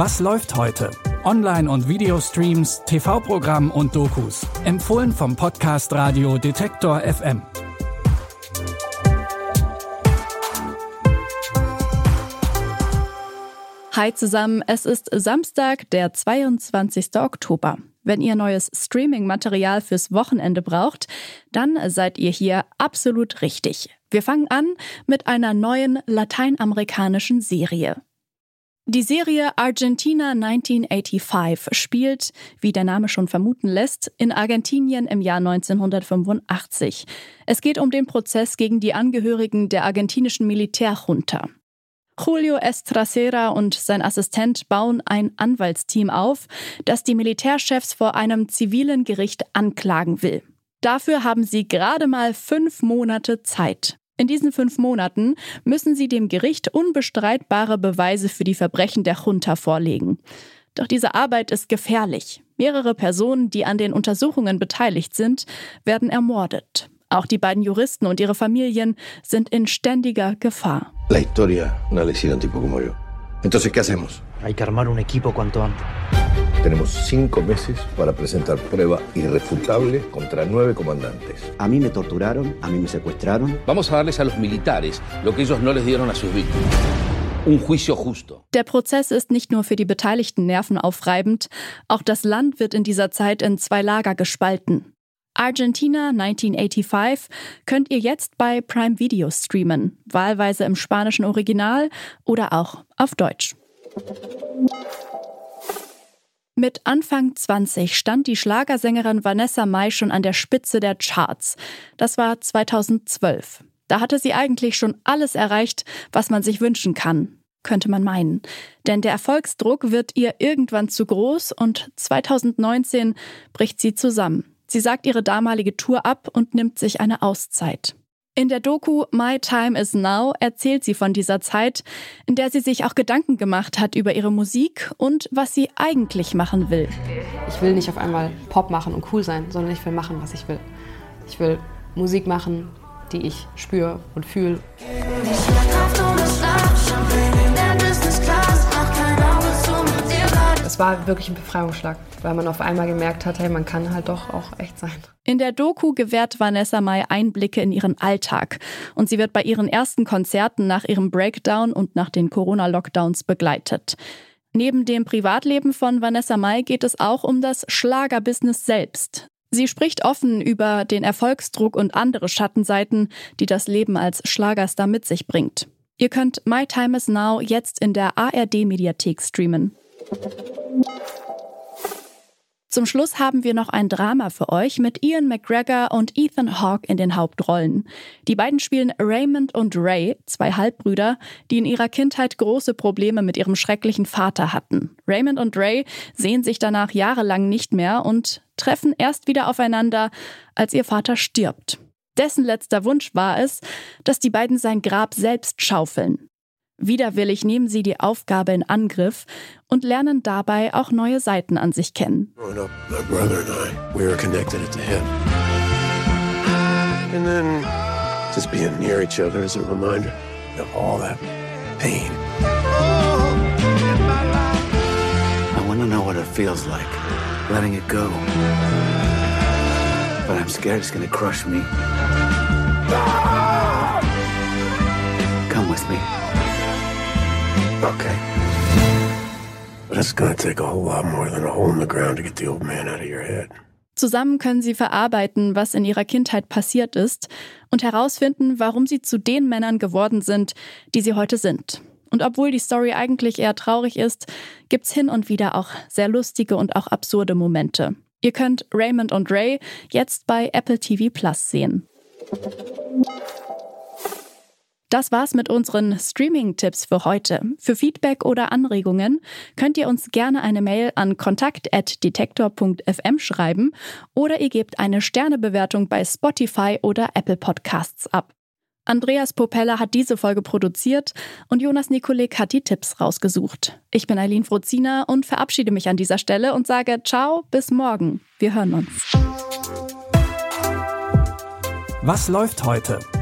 Was läuft heute? Online- und Videostreams, TV-Programm und Dokus. Empfohlen vom Podcast Radio Detektor FM. Hi zusammen, es ist Samstag, der 22. Oktober. Wenn ihr neues Streaming-Material fürs Wochenende braucht, dann seid ihr hier absolut richtig. Wir fangen an mit einer neuen lateinamerikanischen Serie. Die Serie Argentina 1985 spielt, wie der Name schon vermuten lässt, in Argentinien im Jahr 1985. Es geht um den Prozess gegen die Angehörigen der argentinischen Militärjunta. Julio Estracera und sein Assistent bauen ein Anwaltsteam auf, das die Militärchefs vor einem zivilen Gericht anklagen will. Dafür haben sie gerade mal fünf Monate Zeit. In diesen fünf Monaten müssen sie dem Gericht unbestreitbare Beweise für die Verbrechen der Junta vorlegen. Doch diese Arbeit ist gefährlich. Mehrere Personen, die an den Untersuchungen beteiligt sind, werden ermordet. Auch die beiden Juristen und ihre Familien sind in ständiger Gefahr. La historia no le hicieron tipo como yo. Entonces, ¿qué hacemos? Hay que armar un equipo cuanto antes. Tenemos cinco meses para presentar prueba irrefutable contra nueve comandantes. A mí me torturaron, a mí me secuestraron. Vamos a darles a los militares lo que ellos no les dieron a sus víctimas. Un juicio justo. Der Prozess ist nicht nur für die Beteiligten nervenaufreibend, auch das Land wird in dieser Zeit in zwei Lager gespalten. Argentina 1985 könnt ihr jetzt bei Prime Video streamen, wahlweise im spanischen Original oder auch auf Deutsch. Mit Anfang 20 stand die Schlagersängerin Vanessa Mai schon an der Spitze der Charts. Das war 2012. Da hatte sie eigentlich schon alles erreicht, was man sich wünschen kann, könnte man meinen. Denn der Erfolgsdruck wird ihr irgendwann zu groß und 2019 bricht sie zusammen. Sie sagt ihre damalige Tour ab und nimmt sich eine Auszeit. In der Doku My Time is Now erzählt sie von dieser Zeit, in der sie sich auch Gedanken gemacht hat über ihre Musik und was sie eigentlich machen will. Ich will nicht auf einmal Pop machen und cool sein, sondern ich will machen, was ich will. Ich will Musik machen, die ich spüre und fühle. Es war wirklich ein Befreiungsschlag, weil man auf einmal gemerkt hat, hey, man kann halt doch auch echt sein. In der Doku gewährt Vanessa Mai Einblicke in ihren Alltag und sie wird bei ihren ersten Konzerten nach ihrem Breakdown und nach den Corona-Lockdowns begleitet. Neben dem Privatleben von Vanessa Mai geht es auch um das Schlagerbusiness selbst. Sie spricht offen über den Erfolgsdruck und andere Schattenseiten, die das Leben als Schlagerstar mit sich bringt. Ihr könnt My Time is Now jetzt in der ARD Mediathek streamen. Zum Schluss haben wir noch ein Drama für euch mit Ian McGregor und Ethan Hawke in den Hauptrollen. Die beiden spielen Raymond und Ray, zwei Halbbrüder, die in ihrer Kindheit große Probleme mit ihrem schrecklichen Vater hatten. Raymond und Ray sehen sich danach jahrelang nicht mehr und treffen erst wieder aufeinander, als ihr Vater stirbt. Dessen letzter Wunsch war es, dass die beiden sein Grab selbst schaufeln. Widerwillig nehmen sie die Aufgabe in Angriff und lernen dabei auch neue Seiten an sich kennen. Growing up, my brother and I, we were connected at the hip. And then just being near each other is a reminder of all that pain. I want to know what it feels like, letting it go. But I'm scared it's to crush me. Come with me. Okay. But it's gonna take a whole lot more than a hole in the ground to get the old man out of your head. Zusammen können sie verarbeiten, was in ihrer Kindheit passiert ist und herausfinden, warum sie zu den Männern geworden sind, die sie heute sind. Und obwohl die Story eigentlich eher traurig ist, gibt's hin und wieder auch sehr lustige und auch absurde Momente. Ihr könnt Raymond und Ray jetzt bei Apple TV Plus sehen. Das war's mit unseren Streaming-Tipps für heute. Für Feedback oder Anregungen könnt ihr uns gerne eine Mail an kontakt.detektor.fm schreiben oder ihr gebt eine Sternebewertung bei Spotify oder Apple Podcasts ab. Andreas Popella hat diese Folge produziert und Jonas Nikolik hat die Tipps rausgesucht. Ich bin Eileen Frozina und verabschiede mich an dieser Stelle und sage Ciao, bis morgen. Wir hören uns. Was läuft heute?